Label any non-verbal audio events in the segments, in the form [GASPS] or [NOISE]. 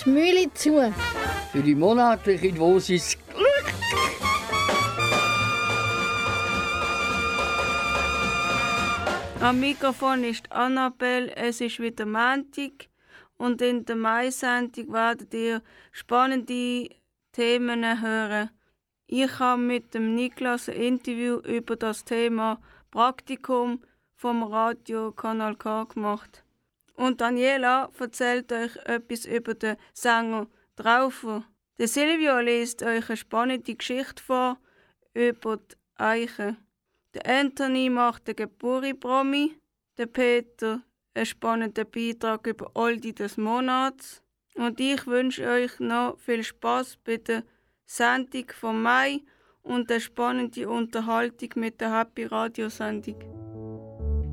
Das Mühle zu. Für die monatliche Dosis Glück. Am Mikrofon ist Annabelle. Es ist wieder Montag. Und in der Mai-Sendung werdet ihr spannende Themen hören. Ich habe mit dem Niklas ein Interview über das Thema Praktikum vom Radio Kanal K gemacht. Und Daniela erzählt euch etwas über den Sänger Traufer. Der Silvio liest euch eine spannende Geschichte vor über die Eiche. Der Anthony macht den Geburi-Promi. Der Peter einen spannenden Beitrag über Oldie des Monats. Und ich wünsche euch noch viel Spaß bei der Sendung vom Mai und eine spannende Unterhaltung mit der Happy Radio Sendung.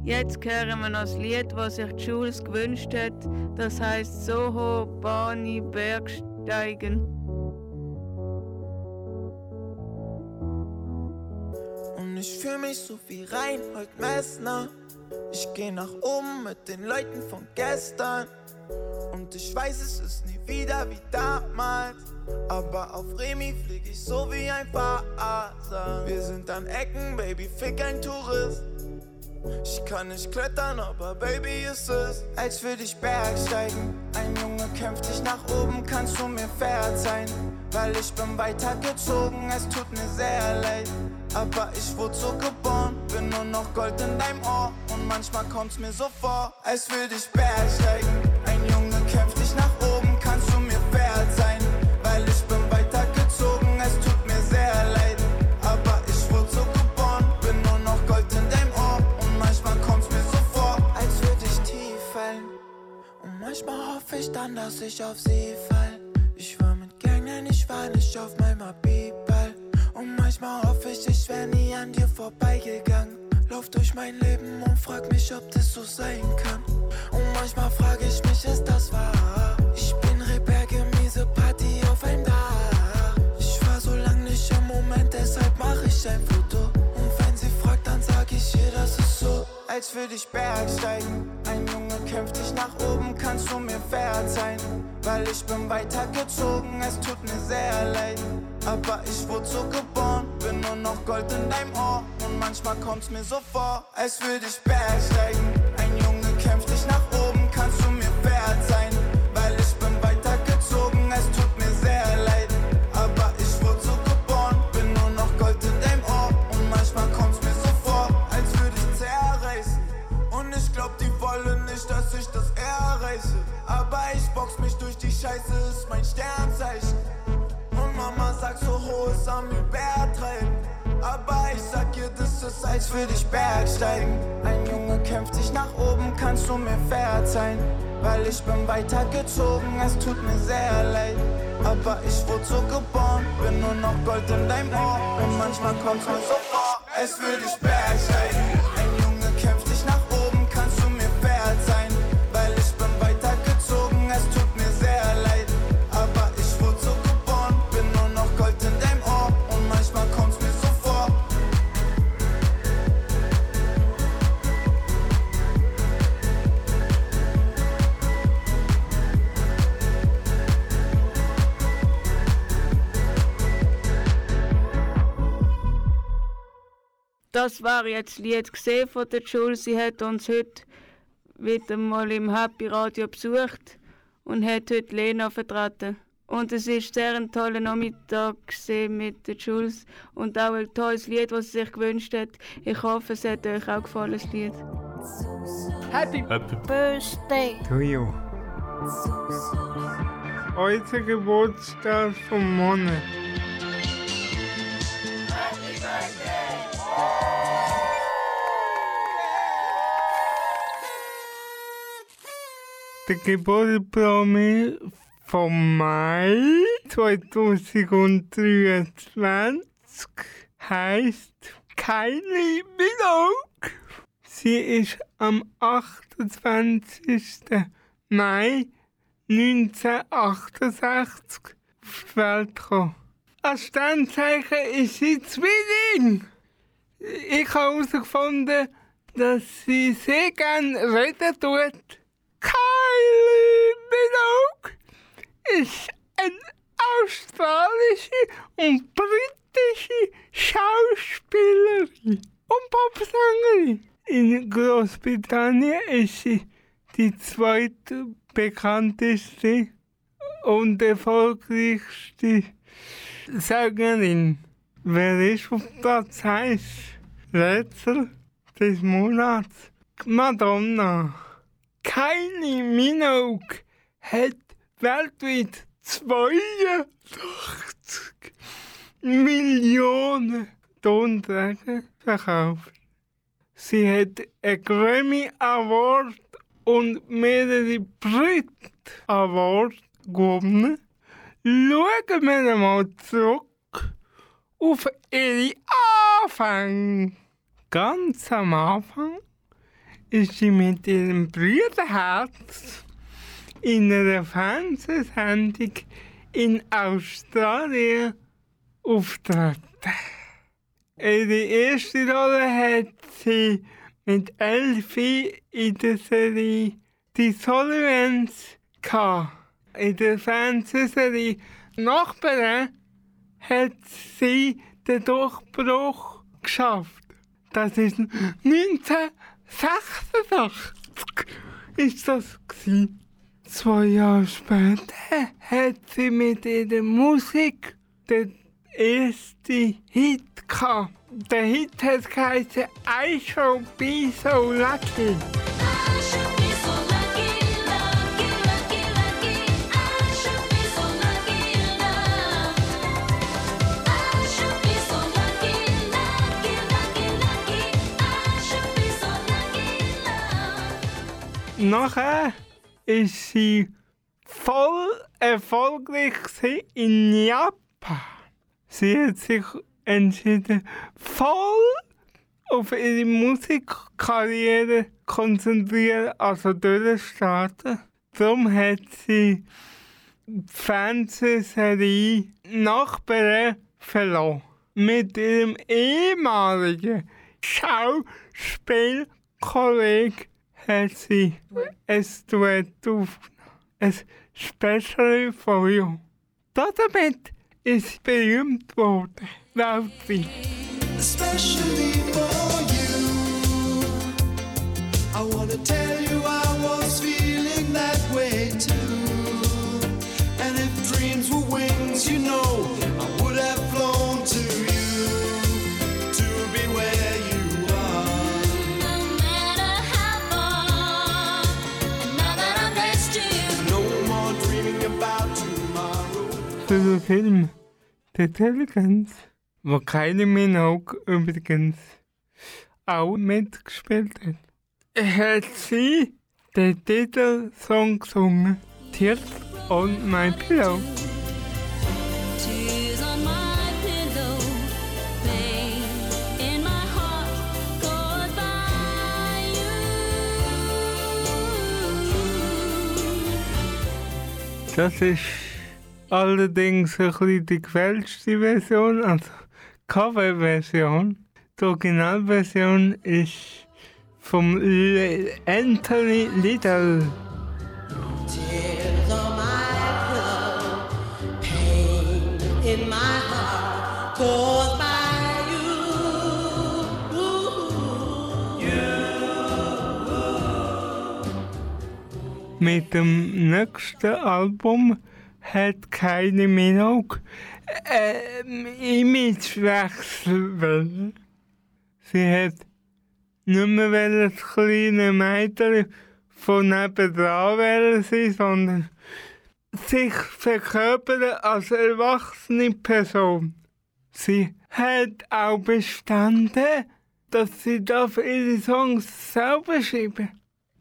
Jetzt hören wir noch das Lied, was sich Jules gewünscht hat. Das heißt Soho, Bani, Bergsteigen. Und ich fühl mich so wie Reinhold Messner. Ich geh nach oben mit den Leuten von gestern. Und ich weiß, es ist nie wieder wie damals. Aber auf Remi flieg ich so wie ein Vater. Wir sind an Ecken, Baby, fick ein Tourist. Ich kann nicht klettern, aber Baby ist es, als würde ich Bergsteigen. Ein Junge kämpft dich nach oben, kannst du mir verzeihen. Weil ich bin weitergezogen, es tut mir sehr leid. Aber ich wurde so geboren, bin nur noch Gold in deinem Ohr. Und manchmal kommt's mir so vor, als würde ich Bergsteigen. Ich dann, dass ich auf sie fall. Ich war mit Gängen, ich war nicht auf meinem Abiball. Und manchmal hoffe ich, ich wär nie an dir vorbeigegangen. Lauf durch mein Leben und frag mich, ob das so sein kann. Und manchmal frage ich mich, ist das wahr? Ich bin Rebecca, miese Party auf einem Dach. Ich war so lang nicht im Moment, deshalb mach ich ein Foto. Und wenn sie fragt, dann sag ich ihr, das ist so, als würde ich Bergsteigen. Ein Junge kämpft dich nach oben, kannst du mir verzeihen. Weil ich bin weitergezogen, es tut mir sehr leid. Aber ich wurde so geboren, bin nur noch Gold in deinem Ohr. Und manchmal kommt's mir so vor, als würde ich bergsteigen. Ein Junge kämpft dich Aber ich box mich durch die Scheiße, ist mein Sternzeichen. Und Mama sagt so hohes am Übertreiben. Aber ich sag ihr, das ist als würde ich Bergsteigen. Ein Junge kämpft sich nach oben, kannst du mir verzeihen. Weil ich bin weitergezogen, es tut mir sehr leid. Aber ich wurde so geboren, bin nur noch Gold in deinem Ohr. Und manchmal kommt's mir so vor, als würde ich Bergsteigen. Das war jetzt das Lied gesehen von der Jules. Sie hat uns heute wieder mal im Happy Radio besucht und hat heute Lena vertreten. Und es ist sehr ein toller Nachmittag mit der Jules und auch ein tolles Lied, was sie sich gewünscht hat. Ich hoffe, es hat euch auch gefallen, das Lied. Happy Birthday. To you. Heute Geburtstag vom Monat. Der Geburtstag vom Mai 2023 heißt Kylie Minogue. Sie ist am 28. Mai 1968 auf die Welt gekommen. Als Sternzeichen ist sie Zwilling. Ich habe herausgefunden, dass sie sehr gerne reden tut. Kylie Minogue ist eine australische und britische Schauspielerin und Popsängerin. In Großbritannien ist sie die zweitbekannteste und erfolgreichste Sängerin. Wer ist auf Platz 1? Rätsel des Monats. Madonna. Kylie Minogue hat weltweit 82 Millionen Tonträger verkauft. Sie hat einen Grammy Award und mehrere Brit Awards gewonnen. Schauen wir mal zurück auf ihre Anfänge. Ganz am Anfang ist sie mit ihrem Brüderherz in einer Fernsehsendung in Australien auftreten. Ihre erste Rolle hat sie mit Elfie in der Serie Die gehabt. In der Fernsehserie Nachbarn hat sie den Durchbruch geschafft. Das ist 1986 ist das gewesen. Zwei Jahre später hat sie mit ihrer Musik den ersten Hit gehabt. Der Hit hat geheißen I Shall Be So Lucky. Nachher ist sie voll erfolgreich in Japan. Sie hat sich entschieden, voll auf ihre Musikkarriere konzentrieren, also durchstarten. Darum hat sie die Fernsehserie Nachbarn verloren. Mit ihrem ehemaligen Schauspielkollegen hat sie ein Duett aufgenommen. Ein Special for You. Damit ist sie berühmt worden, weltweit. especially for you. I wanna tell Den Film The Intelligence, wo Kylie Minogue übrigens auch mitgespielt hat, hat sie den Titelsong gesungen, Tears on My Pillow. Tears on my pillow, pain in my heart caused by you. Das ist allerdings ein bisschen die gefälschte Version, also Coverversion. Die Originalversion ist vom L Anthony Little. Mit dem nächsten Album hat keine Minogue ähm, Imagewechsel wollen. Sie hat nicht mehr das kleine Mädchen von nebenan wollen sondern sich verkörpern als erwachsene Person. Sie hat auch bestanden, dass sie darf ihre Songs selber schreiben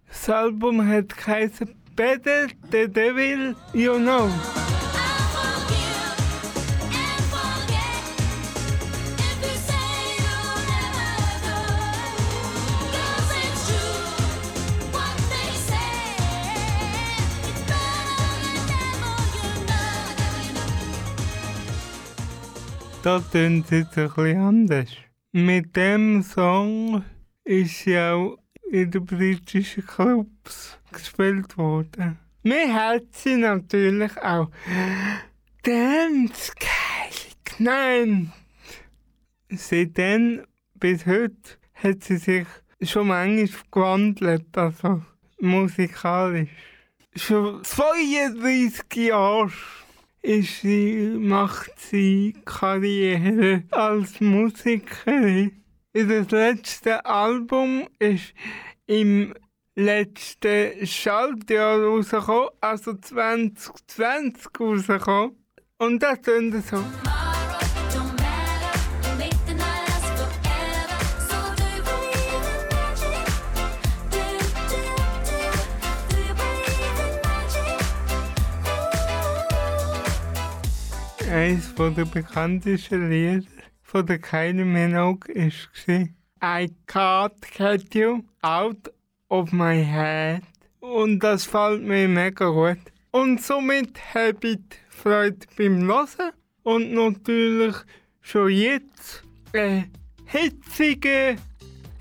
Das Album hat geheißen better the devil you know. Da tönt es jetzt ein bisschen anders. Mit dem Song ist sie auch in den britischen Clubs gespielt worden. Mir hat sie natürlich auch Dance genannt. Seitdem bis heute hat sie sich schon manchmal gewandelt, also musikalisch. Schon 32 Jahre ist sie, macht sie Karriere als Musikerin. Ihr letztes Album ist im letzten Schaltjahr rausgekommen, also 2020 rausgekommen. Und das tönt so. Eines der bekanntesten Lieder von der Kylie Minogue war I can't get you out of my head. Und das fällt mir mega gut. Und somit habe ich Freude beim Hören und natürlich schon jetzt einen hitzigen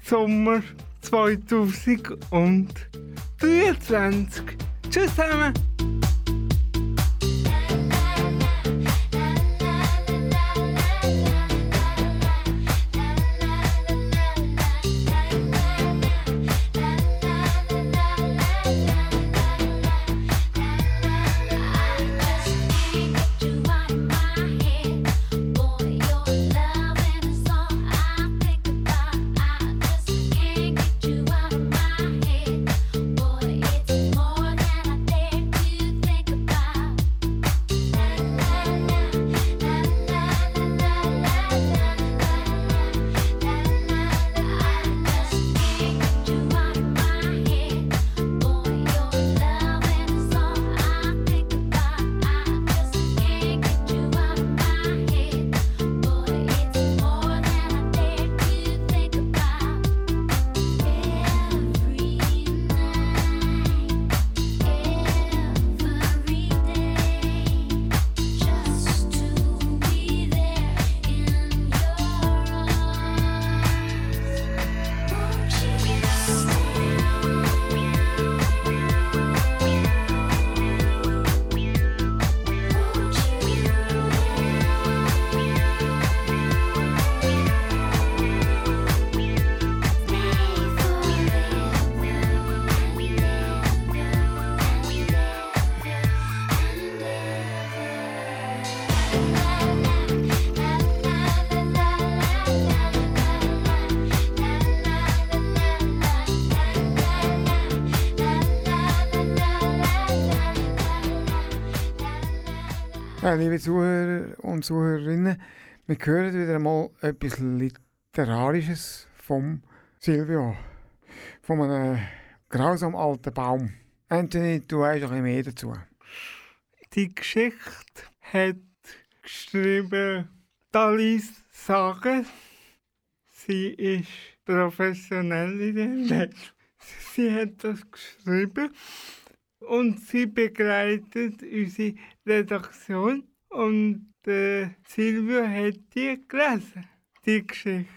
Sommer 2023. Tschüss zusammen! Liebe Zuhörer und Zuhörerinnen, wir hören wieder einmal etwas Literarisches vom Silvio. Von einem grausam alten Baum. Anthony, du weißt ein bisschen mehr dazu. Die Geschichte hat geschrieben Dalis Sagen. Sie ist professionell in dem. Sie hat das geschrieben und sie begleitet unsere Redaktion und äh, Silvio hat die gelesen, die Geschichte.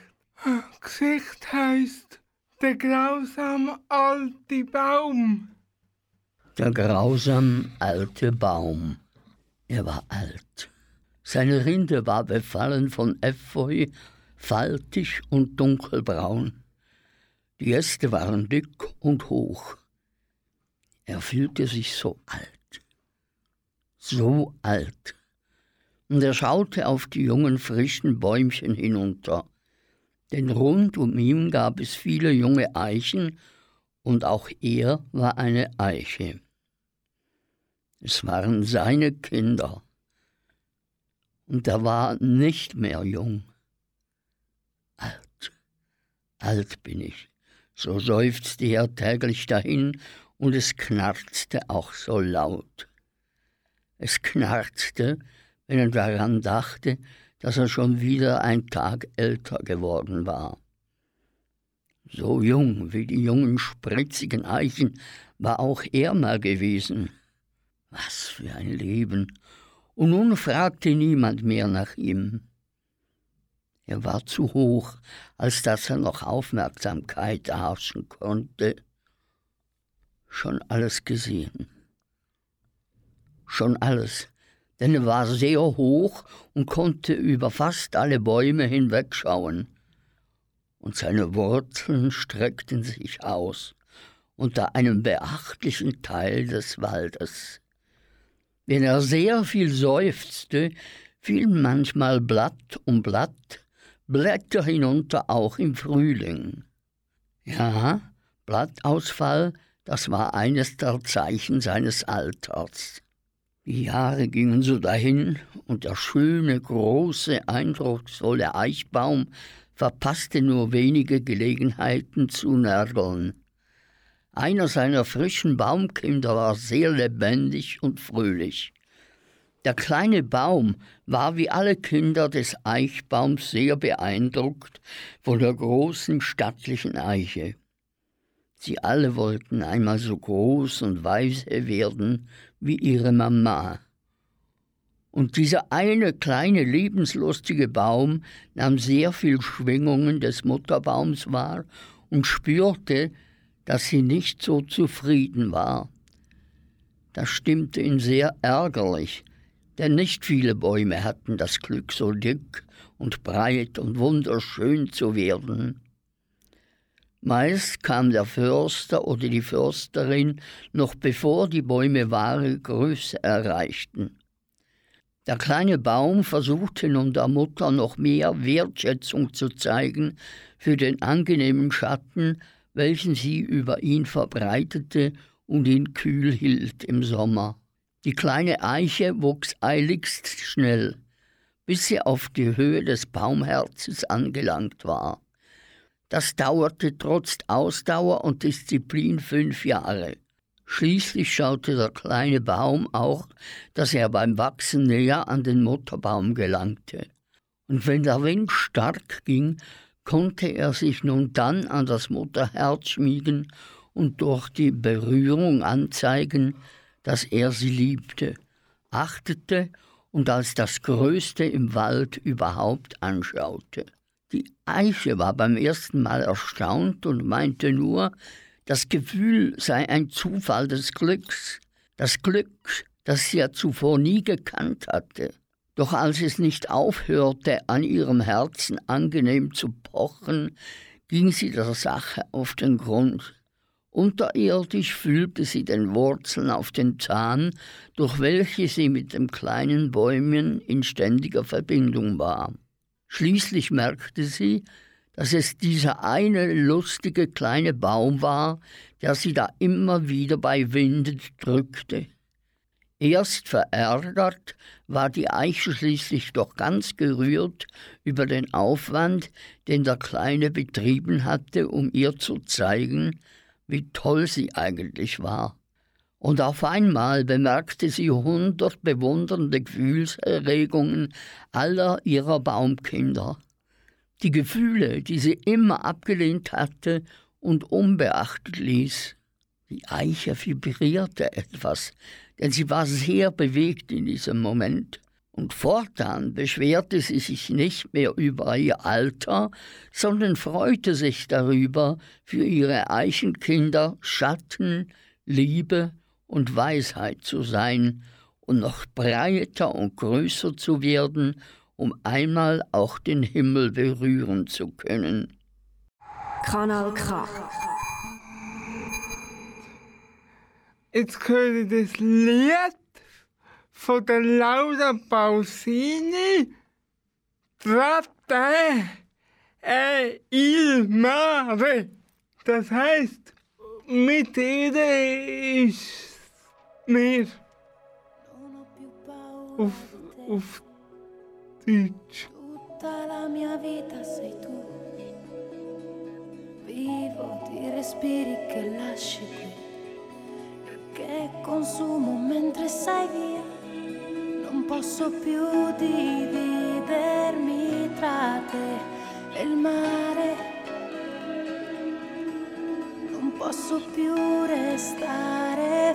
[GASPS] Geschichte heisst Der grausame alte Baum. Der grausam alte Baum. Er war alt. Seine Rinde war befallen von Efeu, faltig und dunkelbraun. Die Äste waren dick und hoch. Er fühlte sich so alt, so alt. Und er schaute auf die jungen, frischen Bäumchen hinunter. Denn rund um ihn gab es viele junge Eichen, und auch er war eine Eiche. Es waren seine Kinder. Und er war nicht mehr jung. Alt, alt bin ich. So seufzte er täglich dahin und es knarzte auch so laut. Es knarzte, wenn er daran dachte, dass er schon wieder ein Tag älter geworden war. So jung wie die jungen spritzigen Eichen war auch er mal gewesen. Was für ein Leben. Und nun fragte niemand mehr nach ihm. Er war zu hoch, als dass er noch Aufmerksamkeit erhaschen konnte. Schon alles gesehen. Schon alles, denn er war sehr hoch und konnte über fast alle Bäume hinwegschauen. Und seine Wurzeln streckten sich aus unter einem beachtlichen Teil des Waldes. Wenn er sehr viel seufzte, fiel manchmal Blatt um Blatt, Blätter hinunter auch im Frühling. Ja, Blattausfall, das war eines der Zeichen seines Alters. Die Jahre gingen so dahin, und der schöne, große, eindrucksvolle Eichbaum verpasste nur wenige Gelegenheiten zu nörgeln. Einer seiner frischen Baumkinder war sehr lebendig und fröhlich. Der kleine Baum war wie alle Kinder des Eichbaums sehr beeindruckt von der großen stattlichen Eiche. Sie alle wollten einmal so groß und weise werden wie ihre Mama. Und dieser eine kleine lebenslustige Baum nahm sehr viel Schwingungen des Mutterbaums wahr und spürte, dass sie nicht so zufrieden war. Das stimmte ihn sehr ärgerlich, denn nicht viele Bäume hatten das Glück, so dick und breit und wunderschön zu werden. Meist kam der Förster oder die Försterin noch bevor die Bäume wahre Größe erreichten. Der kleine Baum versuchte nun der Mutter noch mehr Wertschätzung zu zeigen für den angenehmen Schatten, welchen sie über ihn verbreitete und ihn kühl hielt im Sommer. Die kleine Eiche wuchs eiligst schnell, bis sie auf die Höhe des Baumherzes angelangt war. Das dauerte trotz Ausdauer und Disziplin fünf Jahre. Schließlich schaute der kleine Baum auch, dass er beim Wachsen näher an den Mutterbaum gelangte. Und wenn der Wind stark ging, konnte er sich nun dann an das Mutterherz schmiegen und durch die Berührung anzeigen, dass er sie liebte, achtete und als das Größte im Wald überhaupt anschaute. Die Eiche war beim ersten Mal erstaunt und meinte nur, das Gefühl sei ein Zufall des Glücks, das Glück, das sie ja zuvor nie gekannt hatte. Doch als es nicht aufhörte, an ihrem Herzen angenehm zu pochen, ging sie der Sache auf den Grund. Unterirdisch fühlte sie den Wurzeln auf den Zahn, durch welche sie mit dem kleinen Bäumchen in ständiger Verbindung war. Schließlich merkte sie, dass es dieser eine lustige kleine Baum war, der sie da immer wieder bei Winden drückte. Erst verärgert war die Eiche schließlich doch ganz gerührt über den Aufwand, den der Kleine betrieben hatte, um ihr zu zeigen, wie toll sie eigentlich war. Und auf einmal bemerkte sie hundert bewundernde Gefühlserregungen aller ihrer Baumkinder. Die Gefühle, die sie immer abgelehnt hatte und unbeachtet ließ. Die Eiche vibrierte etwas, denn sie war sehr bewegt in diesem Moment. Und fortan beschwerte sie sich nicht mehr über ihr Alter, sondern freute sich darüber, für ihre Eichenkinder Schatten, Liebe und Weisheit zu sein und noch breiter und größer zu werden, um einmal auch den Himmel berühren zu können. Kanal K. Jetzt höre ich das Lied von der Laura Pausini, Tratte e il mare. Das heißt, mit ihr ist mir auf, auf Deutsch. Tutta la mia vita sei tu. Vivo di respiri che lasci qui. che consumo mentre sei via. Non posso più dividermi tra te e il mare. Non posso più restare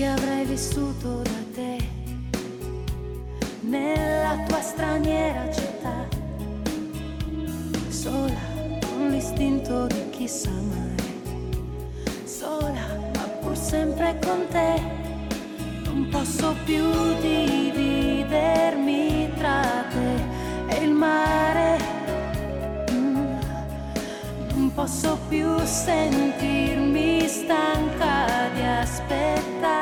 che avrei vissuto da te nella tua straniera città, sola con l'istinto di chi sa amare, sola ma pur sempre con te, non posso più dividermi tra te e il mare, Mm. non posso più sentirmi stanca di aspettare.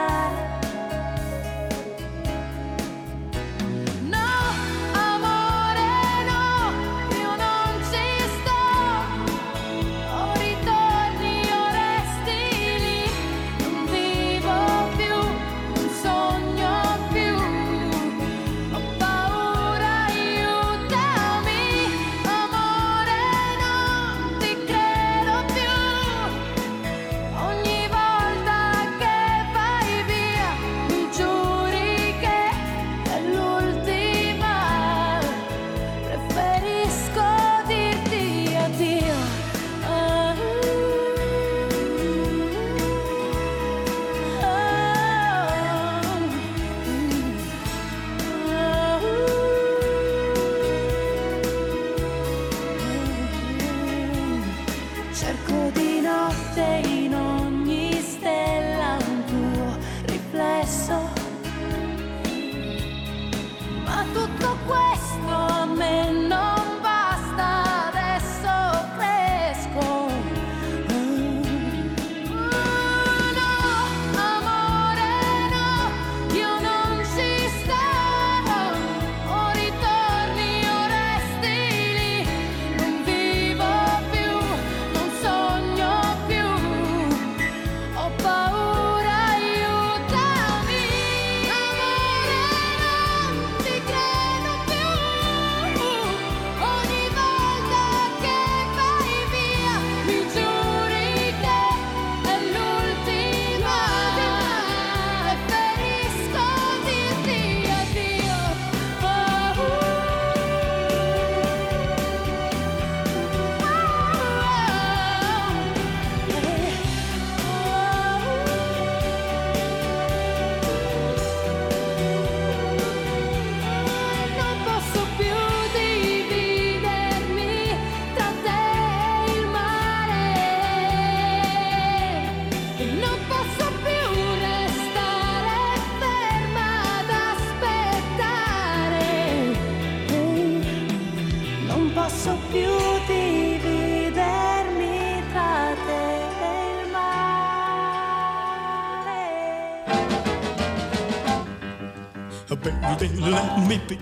so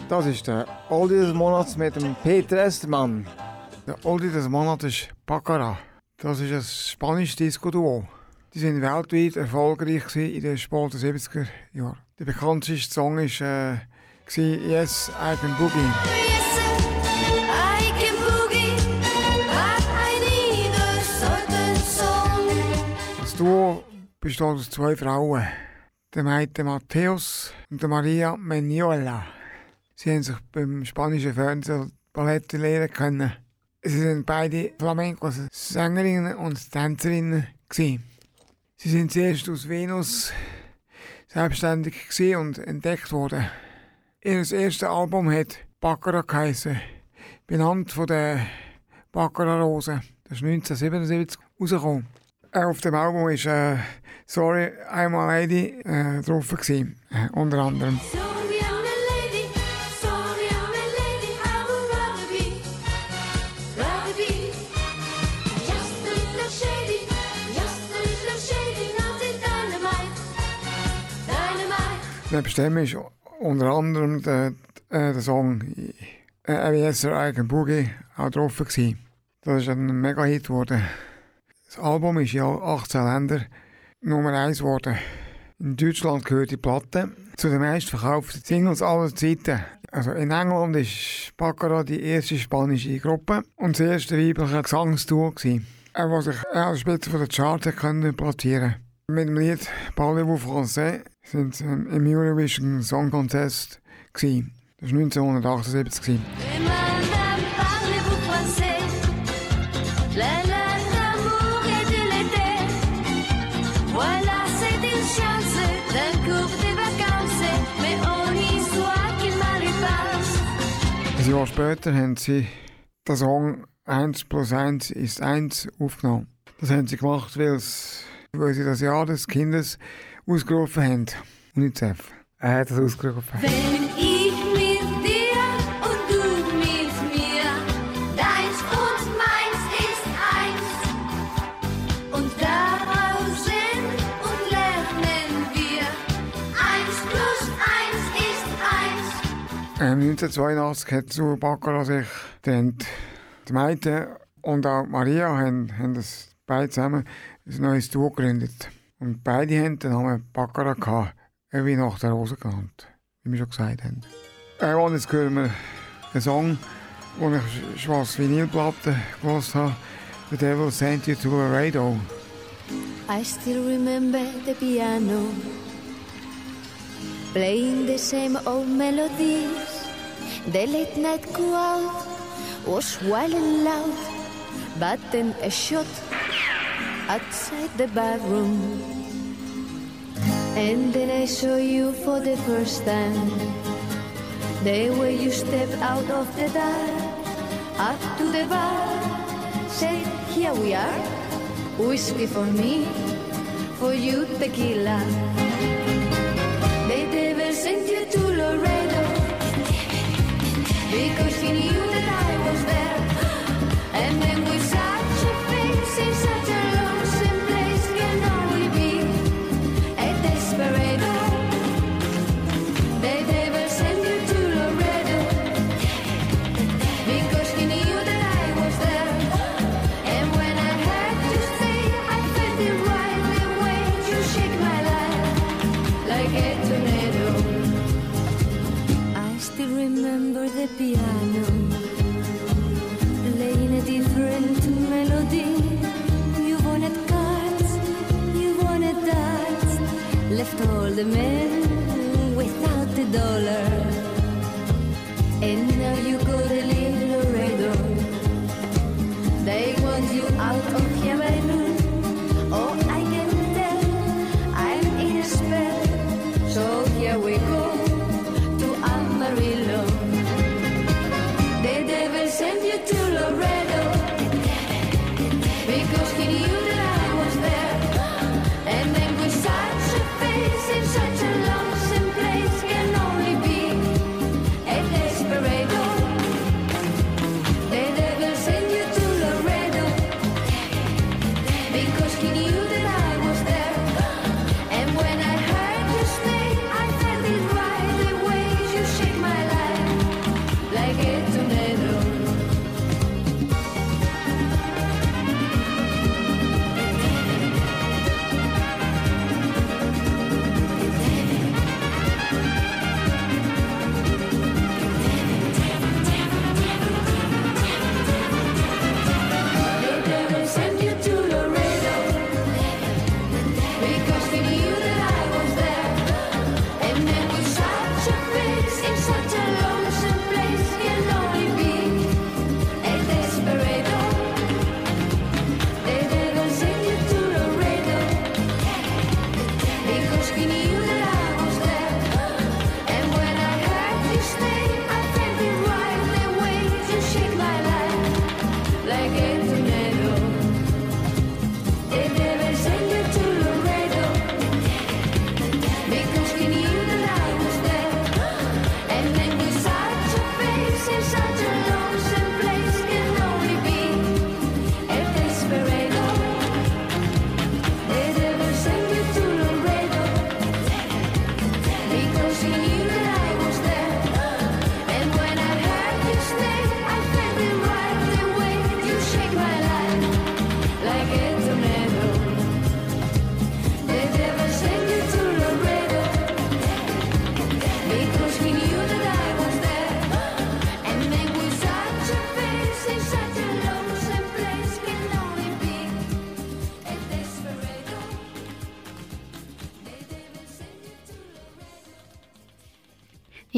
Das ist der Oldie des Monats mit dem Peter Estermann. Der Oldie des Monats ist Baccara. Das ist ein spanisches Disco-Duo. Die sind weltweit erfolgreich in den späten 70er Jahren. Der bekannteste Song war äh, Yes, I Can Boogie. Duo besteht aus zwei Frauen, der Maite Matthäus und der Maria Meniola. Sie haben sich beim spanischen Fernsehen Ballett lernen können. Sie sind beide Flamenco-Sängerinnen und Tänzerinnen. Gewesen. Sie sind zuerst aus Venus selbstständig und entdeckt worden. Ihr erstes Album hat Baccarat geheissen, benannt von der Baccarat-Rose. Das ist 1977 rausgekommen. Auf dem Album ist äh, Sorry, I'm a Lady äh, drauf, gewesen, äh, unter anderem. Neben dem ist unter anderem der, äh, der Song äh, AWSer Eigen Boogie auch drauf. Gewesen. Das ist ein Mega-Hit geworden. Das Album ist in 18 Ländern Nummer 1 geworden. In Deutschland gehört die Platte zu den meistverkauften Singles aller Zeiten Also in England ist Baccarat die erste spanische Gruppe und das erste weibliche Gesangstour äh, was sich an der Spitze der Charts platzieren. Mit dem Lied Parlez-vous français sind sie ähm, im Eurovision Song Contest gewesen. Das war 1978 gewesen. Passe Ein Jahr später haben sie den Song 1 plus 1 ist 1 aufgenommen. Das haben sie gemacht, weil, es, weil sie das Jahr des Kindes ausgerufen haben. UNICEF. Er hat das ausgerufen. Wenn ich mit dir und du mit mir Deins und meins ist eins Und daraus sind und lernen wir Eins plus eins ist eins Ähm, 1982 hat zu Baccarat sich getrennt. Die Maite und auch Maria haben, haben das beide zusammen ein neues Duo gegründet. Und beide haben den Namen Baccarat gehabt, wie nach der Rose genannt, wie wir schon gesagt haben. Äh, und jetzt hören wir einen Song, den ich schwarz Vinylplatte gehört habe. The Devil Sent You to Laredo. I still remember the piano playing the same old melodies. The late night crowd was wild and loud, but then a shot outside the bathroom. And then I saw you for the first time. The way you stepped out of the dark, up to the bar, said, Here we are. Whiskey for me, for you tequila. They devil sent you to Laredo because he knew that I piano playing a different melody. You wanted cards, you wanted darts, left all the men without the dollar. And now you go to live Laredo. They want you out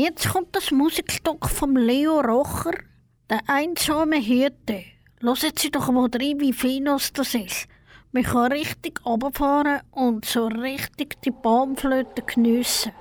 Jetzt kommt das Musikstück vom Leo Rocher, der einsame Hirte. Hören Sie doch mal rein, wie finos das ist. Man kann richtig runterfahren und so richtig die Baumflöte geniessen.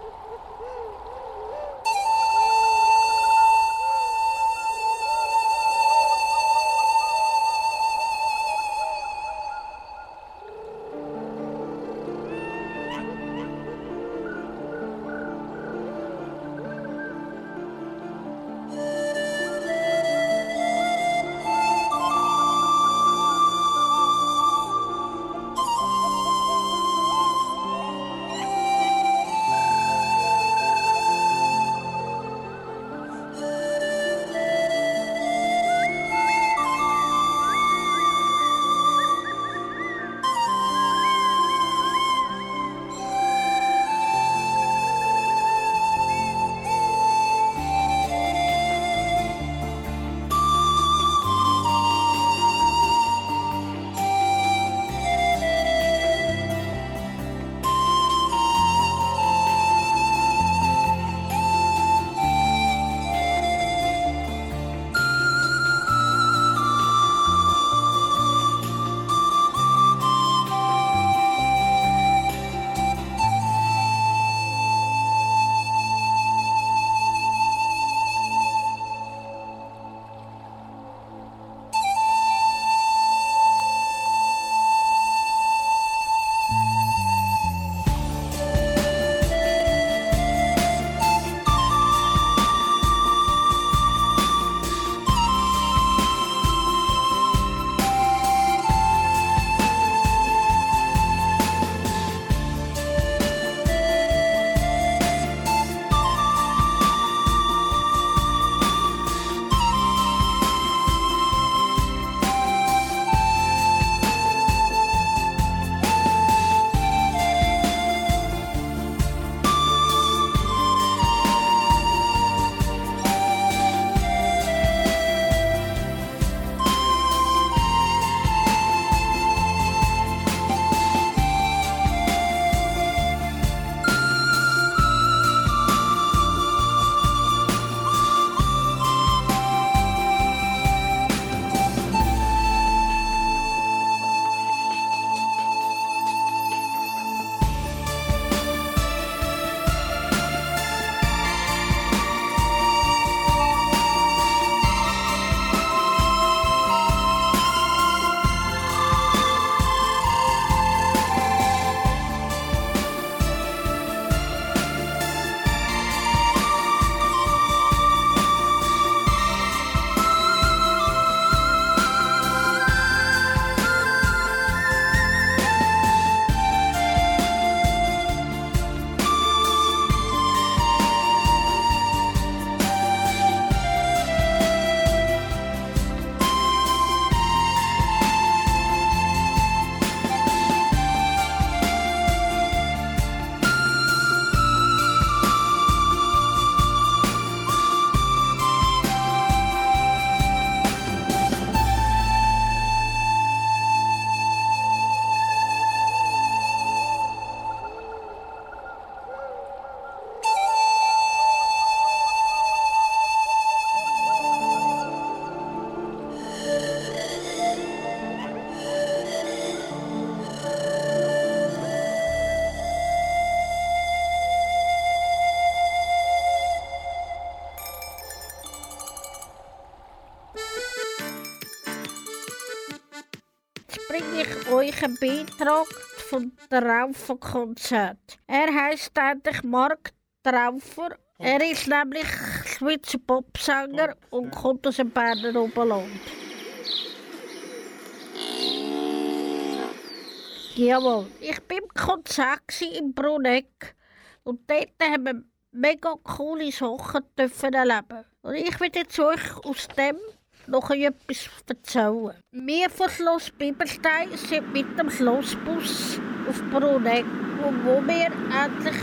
Ich euch einen Beitrag von der Raufer-Konzert. Er heisst eigentlich Mark Traufer. Er ist nämlich Schweizer Popsänger und kommt aus dem Berner Oberland. Jawohl, ich bin im Konzert in Bruneck und dort haben wir mega coole Sachen dürfen erleben. Und ich will jetzt euch aus dem noch etwas erzählen. Wir von Schloss Bibelstein sind mit dem Schlossbus auf Bruneck und wo wir endlich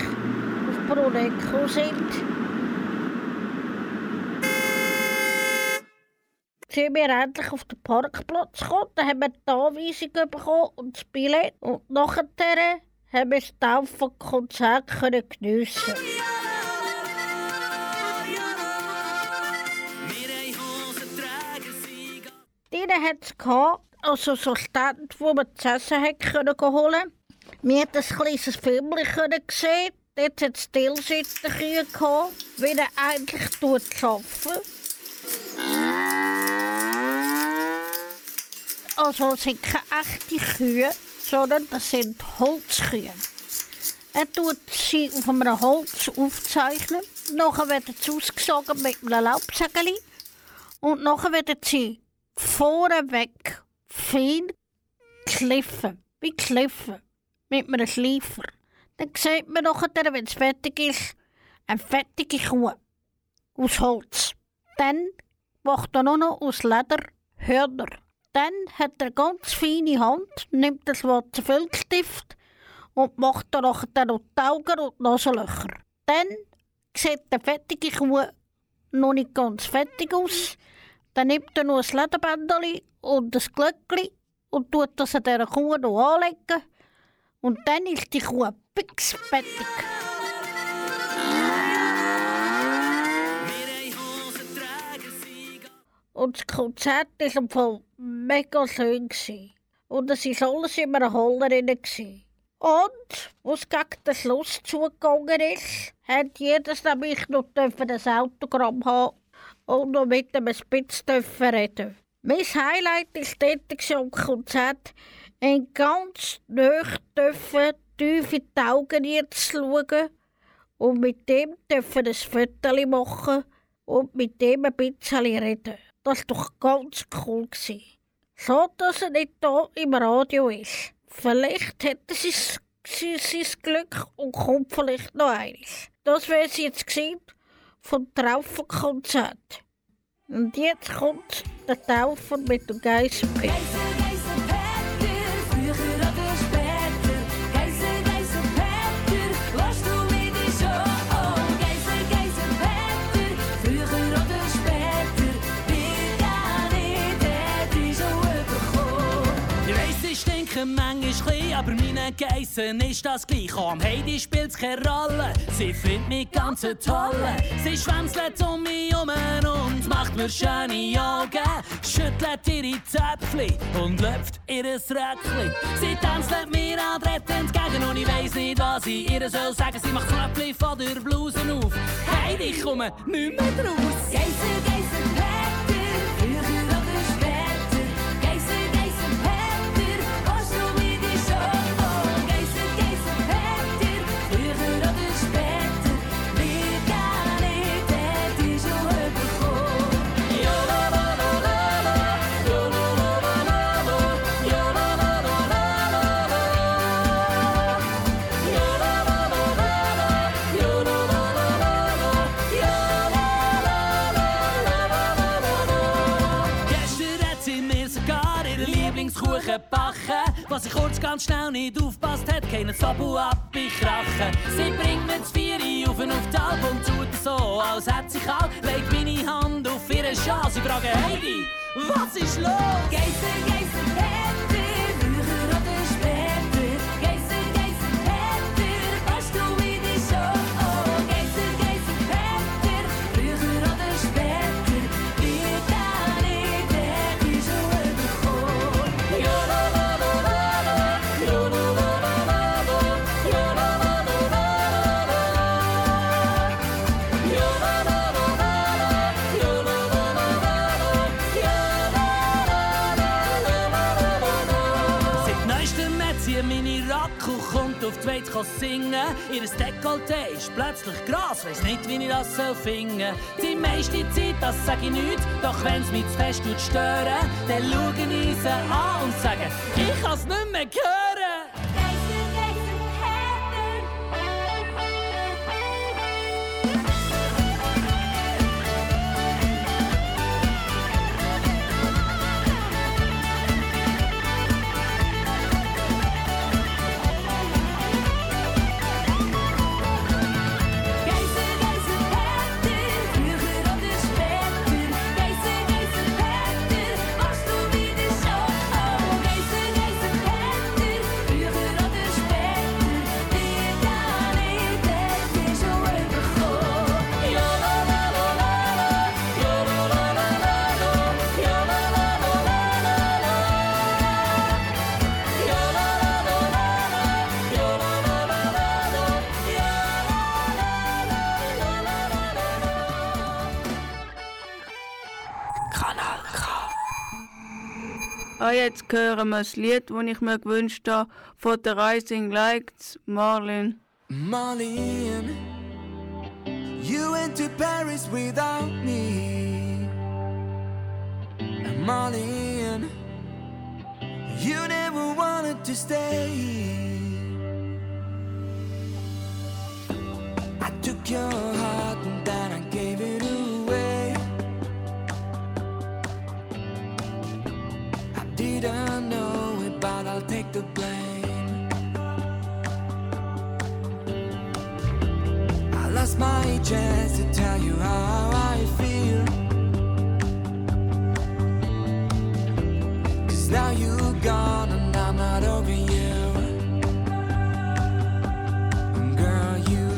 auf Bruneck gekommen sind, sind wir endlich auf den Parkplatz gekommen. Dann haben wir die Anweisung bekommen und das Billett. Und nachher haben wir das Taufe-Konzert können Denen hat es also so Stand, wo man zu essen können holen. Wir hatten ein kleines Film können sehen. Dort hat es Stillsitterkühe gehabt, wie er eigentlich arbeiten. Also es sind keine echten Kühe, sondern das sind Holzkühe. Er tut sie auf einem Holz aufzeichnen. Nachher werden sie ausgesogen mit einem Laubsägeli. Und nachher werden sie vorneweg fein kliffen. Wie kliffen. Mit einem Schleifer. Dann sieht man nachher, wenn es fertig ist, eine fertige Kuh. Aus Holz. Dann macht er nur noch aus Leder Hörner. Dann hat er ganz feine Hand, nimmt das schwarze Füllstift und macht da nachher dann noch die Augen und Nasenlöcher. Dann sieht die fertige Kuh noch nicht ganz fertig aus. Dann nimmt er noch ein Lederbändchen und ein Glöckchen und tut das an dieser Kuh noch anlegen. Und dann ist die Kuh fix fertig. Und das Konzert war im Fall mega schön. Und es war alles in einer Halle. Und, als es gegen den Schluss zugegangen ist, hat jeder nämlich noch ein Autogramm haben und noch mit einem Spitz reden. Mein Highlight war dort am Konzert, in ganz nahe dürfen tief in die Augen jetzt schauen und mit dem dürfen ein Foto machen und mit dem ein bisschen reden. Das war doch ganz cool. Schade, dass er nicht hier im Radio ist. Vielleicht s- sie sein Glück und kommt vielleicht noch eines. Das wäre es jetzt gewesen vom Traufenkonzert. Und jetzt kommt der Taufer mit dem Geissenpeter. Ich weiss, ich stinke manchmal klein, aber meinen Geissen ist das gleich. Am Heidi spielt's keine Rolle, sie findet mich ganz toll. Sie schwänzelt um mich herum und macht mir schöne Augen. Schüttelt ihre Zäpfli und löpft ihr Röckli. Sie tanzt mir adrett entgegen und ich weiss nicht, was ich ihr soll sagen. Sie macht Knöpfli von der Bluse auf. Heidi, komme nicht mehr raus. Geiser, Geiser, Was ich kurz ganz schnell nicht aufpasst hat, keinen Sabu abkrachen. Sie bringt mir das Vieri auf und auf die Alp und tut so, als hätte sie kalt. Legt meine Hand auf ihre Schal. Sie fragen, Heidi, was ist los? Geiser, Geiser, Peter, singen. Ihr Dekolleté ist plötzlich Gras, weiss nicht, wie ich das soll finden. Die meiste Zeit, das sag ich nicht, doch wenn's mich zu fest tut stören, dann schauen ich sie an und sagen, ich kann's nicht mehr hören. Jetzt hören wir das Lied, das ich mir gewünscht habe, von der Rising Lights, Marlin. Marlene, you went to Paris without me. And Marlene, you never wanted to stay. I took your heart and then I gave it away. I didn't know it, but I'll take the blame. I lost my chance to tell you how I feel. Cause now you're gone and I'm not over you. Girl, you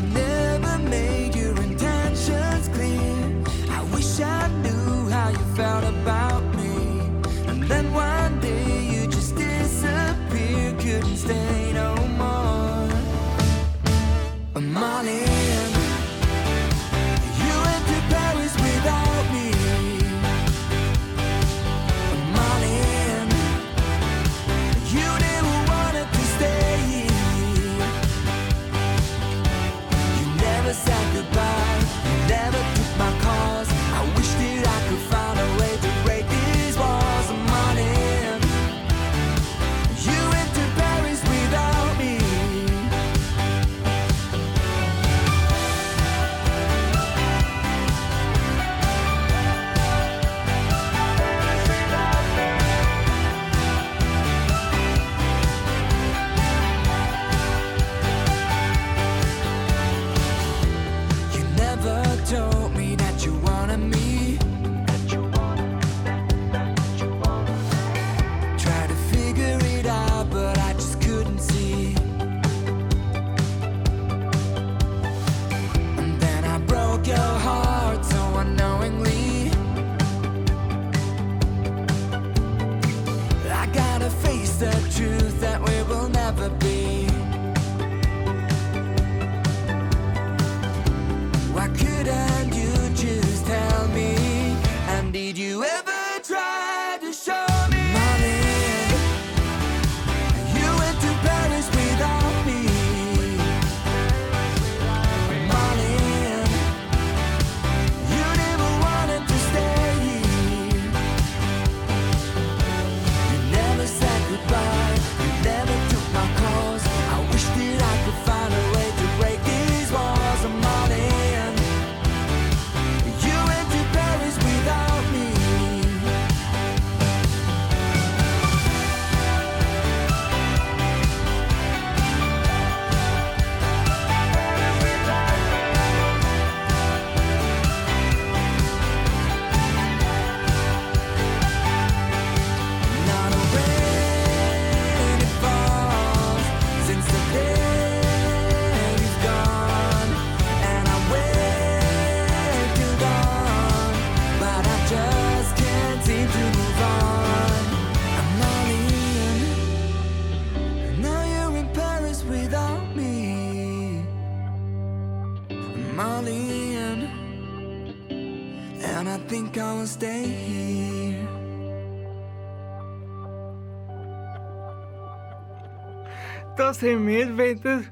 Wir wieder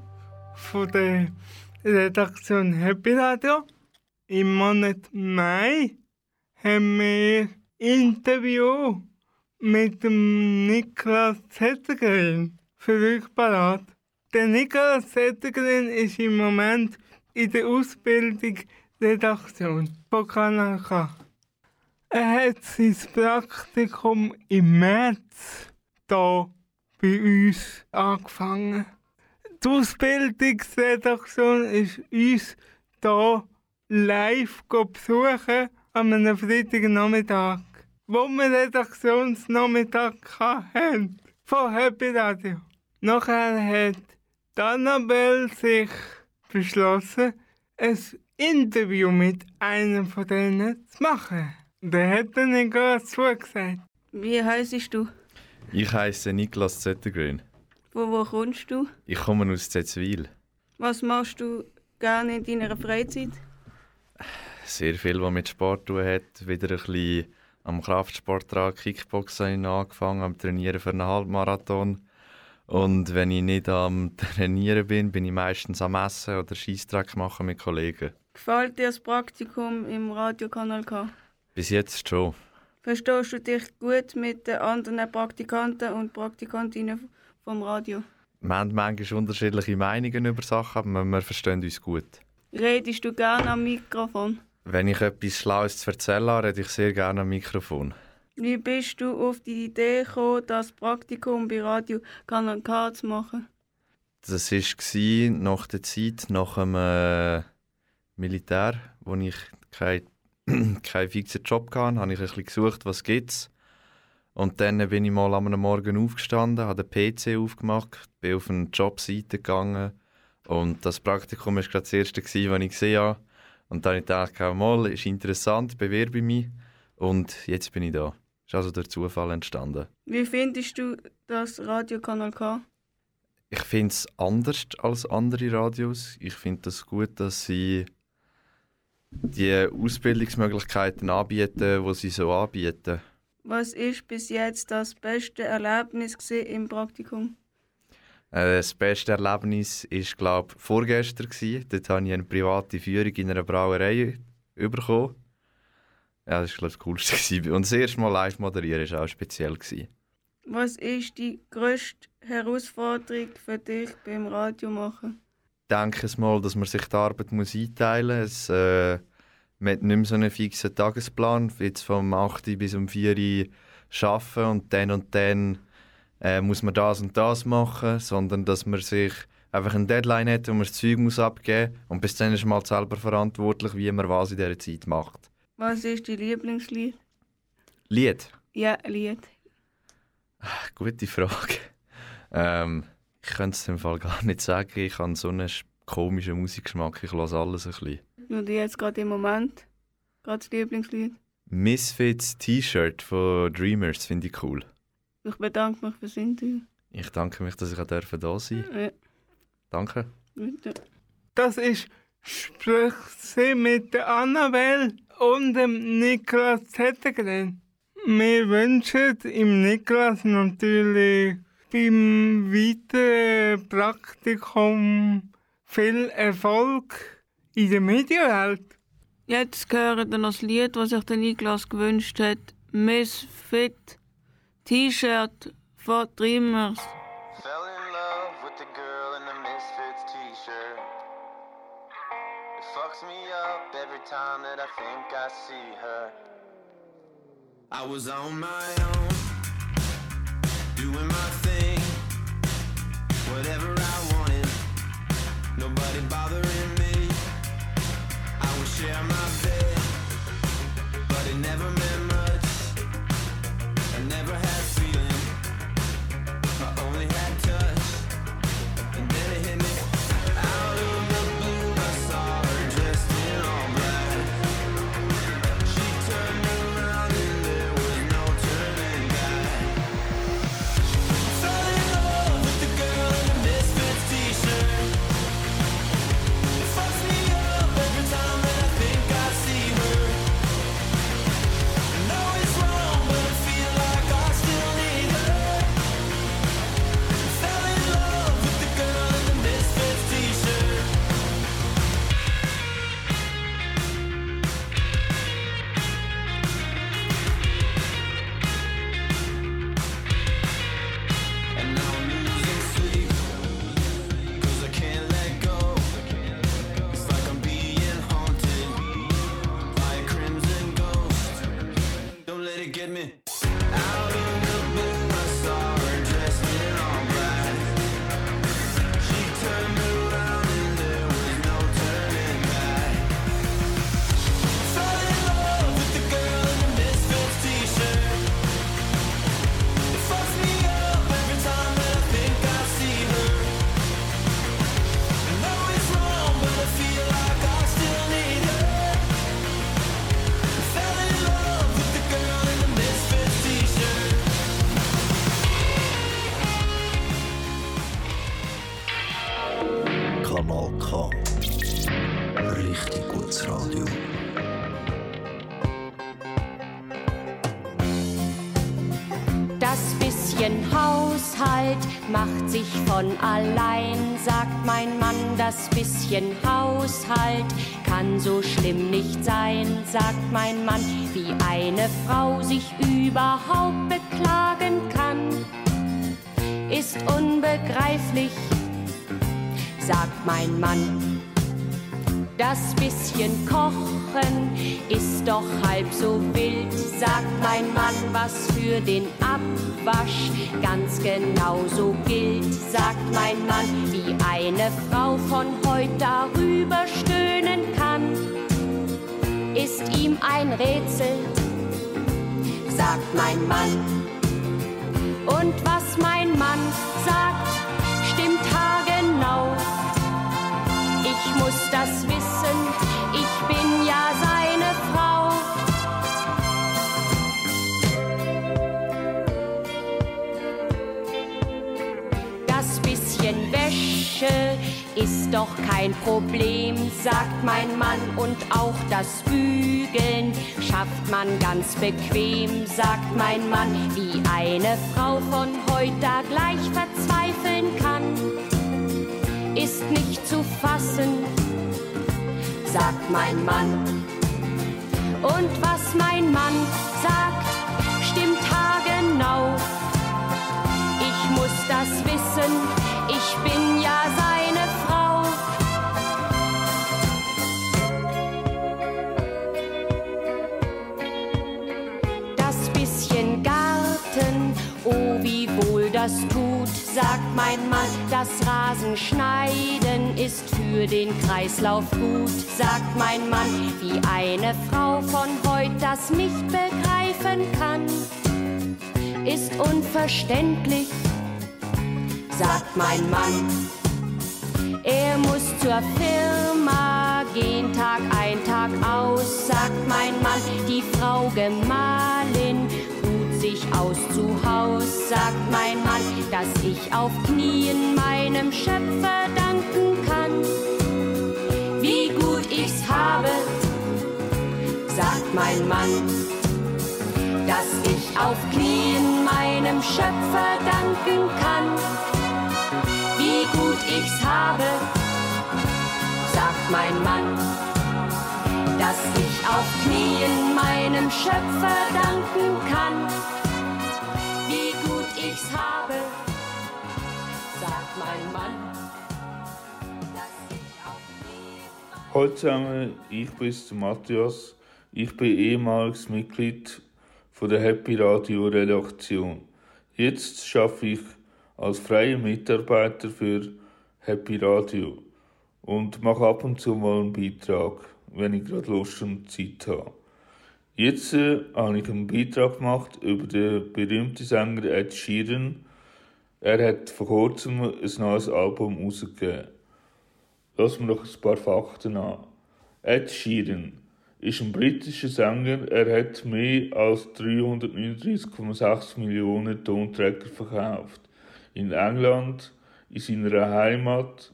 von der Redaktion Happy Radio. Im Monat Mai haben wir Interview mit dem Niklas Zettergren für euch parat. Der Niklas Zettergren ist im Moment in der Ausbildung Redaktion von Kanal K. Er hat sein Praktikum im März hier bei uns angefangen. Die Ausbildungsredaktion ist uns hier live besuchen an einem Freitagnachmittag, wo wir Redaktionsnachmittag hatten von Happy Radio. Nachher hat Annabelle sich beschlossen, ein Interview mit einem von denen zu machen. Der hat dann gerade zugesagt. Wie heisst du? Ich heiße Niklas Zettergrün. Von wo kommst du? Ich komme aus Zetzwil. Was machst du gerne in deiner Freizeit? Sehr viel, was mit Sport zu tun hat. Wieder ein bisschen Am Kraftsporttrag Kickboxen angefangen, am Trainieren für einen Halbmarathon. Und wenn ich nicht am [LAUGHS] Trainieren bin, bin ich meistens am Essen oder Scheisstrack machen mit Kollegen. Gefällt dir das Praktikum im Radiokanal K? Bis jetzt schon. Verstehst du dich gut mit den anderen Praktikanten und Praktikantinnen vom Radio? Wir haben manchmal unterschiedliche Meinungen über Sachen, aber wir verstehen uns gut. Redest du gerne am Mikrofon? Wenn ich etwas Schlaues zu erzählen habe, rede ich sehr gerne am Mikrofon. Wie bist du auf die Idee gekommen, das Praktikum bei Radio Kanal K zu machen? Das war nach der Zeit, nach dem äh, Militär, wo ich keinen [CLEARS THROAT] keinen fixen Job hatte, habe ich ein bisschen gesucht, was gibt's. Und dann bin ich mal am Morgen aufgestanden, habe den PC aufgemacht, bin auf eine Jobseite gegangen und das Praktikum war gerade das erste, das ich gesehen habe. Und dann habe ich gedacht, mal, ist interessant, bewerbe ich mich und jetzt bin ich da. Ist also der Zufall entstanden. Wie findest du das Radio Kanal K? Ich finde es anders als andere Radios. Ich finde es das gut, dass sie die Ausbildungsmöglichkeiten anbieten, die sie so anbieten. Was ist bis jetzt das beste Erlebnis im Praktikum? Äh, Das beste Erlebnis war, glaube ich, vorgestern. gewesen. Dort habe ich eine private Führung in einer Brauerei bekommen. Ja, das war, glaube ich, das Coolste. [LAUGHS] gewesen. Und das erste Mal live moderieren war auch speziell. gewesen. Was ist die grösste Herausforderung für dich beim Radio machen? Ich denke es mal, dass man sich die Arbeit muss einteilen muss. Äh, man hat nicht mehr so einen fixen Tagesplan, jetzt vom 8 Uhr bis um 4 Uhr arbeiten und dann und dann äh, muss man das und das machen, sondern dass man sich einfach eine Deadline hat, wo man das Zeug muss abgeben muss und bis dann ist man halt selber verantwortlich, wie man was in dieser Zeit macht. Was ist dein Lieblingslied? Lied? Ja, Lied. Gute Frage. Ähm, ich könnte es im Fall gar nicht sagen. Ich habe so einen sch- komischen Musikgeschmack. Ich lasse alles ein bisschen. Nur jetzt gerade im Moment? Gerade das Lieblingslied? Misfits T-Shirt von Dreamers finde ich cool. Ich bedanke mich fürs Interview. Ich danke mich, dass ich auch dürfen da sein Ja, Danke. bitte. Das ist Sprich sie mit der Annabelle und dem Niklas Zettergren. Wir wünschen ihm Niklas natürlich beim weiteren Praktikum viel Erfolg in der Medienwelt. Jetzt hören wir noch das Lied, das sich der Niklas gewünscht hat. Misfit T-Shirt von Dreamers. Fell in love with the girl in the Misfits t-shirt. It fucks me up every time that I think I see her. I was on my own, bisschen Haushalt. Kann so schlimm nicht sein, sagt mein Mann, wie eine Frau sich überhaupt beklagen kann, ist unbegreiflich, sagt mein Mann. Das bisschen Kochen ist doch halb so wild, sagt mein Mann, was für den Abwasch ganz genauso gilt, sagt mein Mann, wie eine Frau von heute darüber stöhnen kann, ist ihm ein Rätsel, sagt mein Mann. Und was mein Mann sagt, stimmt haargenau. Ich muss das wissen, ich bin ja seine doch kein Problem, sagt mein Mann. Und auch das Bügeln schafft man ganz bequem, sagt mein Mann. Wie eine Frau von heute gleich verzweifeln kann, ist nicht zu fassen, sagt mein Mann. Und was mein Mann sagt, stimmt haargenau. Ich muss das wissen, ich bin ja seine das tut, sagt mein Mann. Das Rasenschneiden ist für den Kreislauf gut, sagt mein Mann. Wie eine Frau von heute das nicht begreifen kann, ist unverständlich, sagt mein Mann. Er muss zur Firma gehen, Tag ein, Tag aus, sagt mein Mann. Die Frau Gemahlin sich aus zu Haus, sagt mein Mann, dass ich auf Knien meinem Schöpfer danken kann. Wie gut ich's habe, sagt mein Mann, dass ich auf Knien meinem Schöpfer danken kann wie gut ich's habe, sagt mein Mann, dass ich auf Knien meinem Schöpfer danken kann. Ich's habe, sagt mein Mann. Hallo zusammen, ich bin der Matthias. Ich bin ehemaliges Mitglied von der Happy Radio Redaktion. Jetzt arbeite ich als freier Mitarbeiter für Happy Radio und mache ab und zu mal einen Beitrag, wenn ich gerade Lust und Zeit habe. Jetzt äh, habe ich einen Beitrag gemacht über den berühmten Sänger Ed Sheeran. Er hat vor kurzem ein neues Album herausgegeben. Lassen wir noch ein paar Fakten an. Ed Sheeran ist ein britischer Sänger. Er hat mehr als 339,6 Millionen Tonträger verkauft. In England, in seiner Heimat,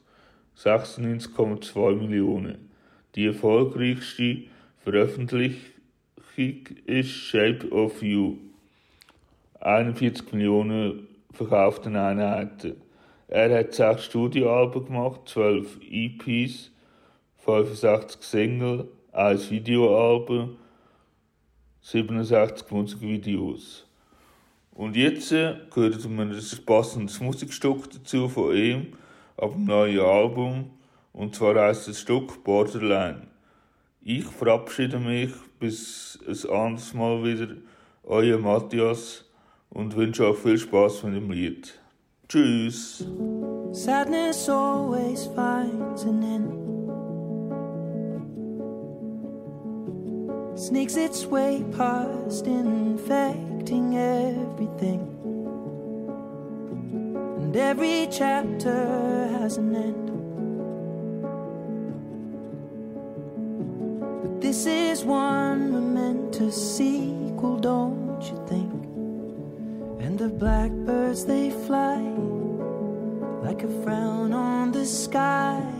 96,2 Millionen. Die erfolgreichste Veröffentlichung ist Shape of You. 41 Millionen verkauften Einheiten. Er hat sechs Studioalben gemacht, 12 EPs, 65 Single, ein Videoalbum, 67 Musikvideos. Und jetzt äh, gehört mir ein passendes Musikstück dazu von ihm, ab dem neuen Album. Und zwar heißt das Stück Borderline. Ich verabschiede mich bis ein anderes Mal wieder. Euer Matthias und wünsche euch viel Spaß mit dem Lied. Tschüss. Sadness always finds an end. Sneaks its way past, infecting everything. And every chapter has an end. This is one momentous sequel, don't you think? And the blackbirds they fly like a frown on the skyline.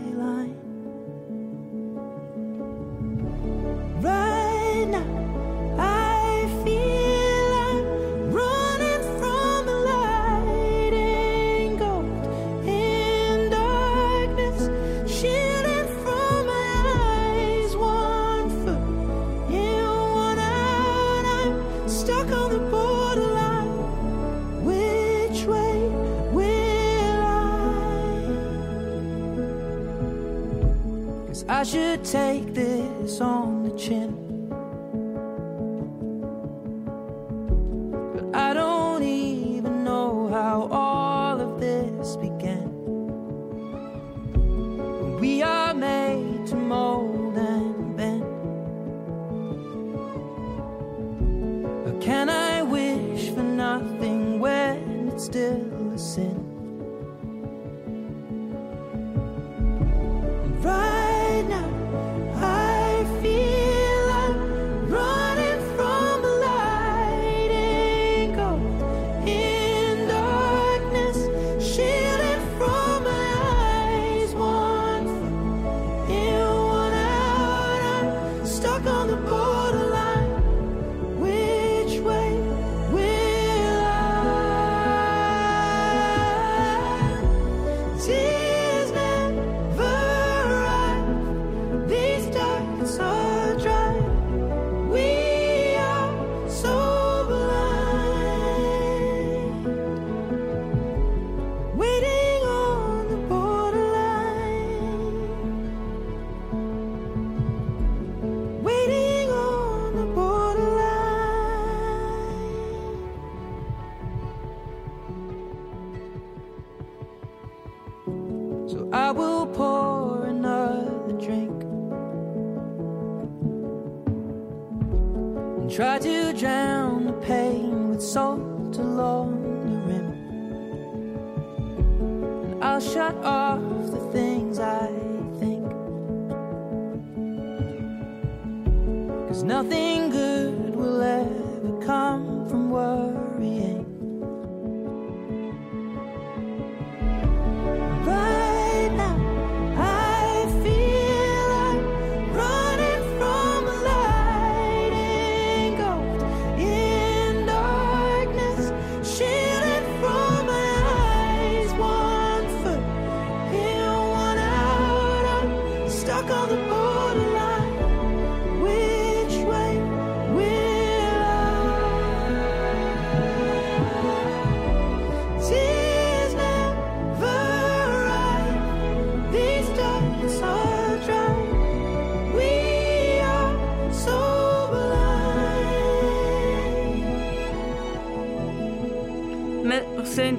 should take this on. Cause nothing good will ever come.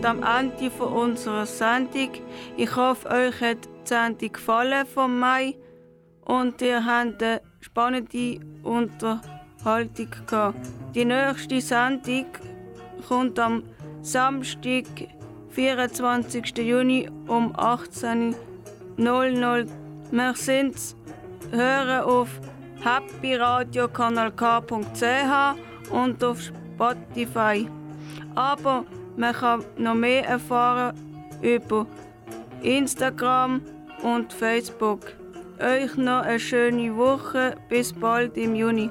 und am Ende von unserer Sendung. Ich hoffe, euch hat die Sendung gefallen von Mai und ihr habt eine spannende Unterhaltung gehabt. Die nächste Sendung kommt am Samstag, 24. Juni um 18.00 Uhr. Wir sind hören auf happyradiokanalk.ch und auf Spotify. Aber man kann noch mehr erfahren über Instagram und Facebook. Euch noch eine schöne Woche. Bis bald im Juni.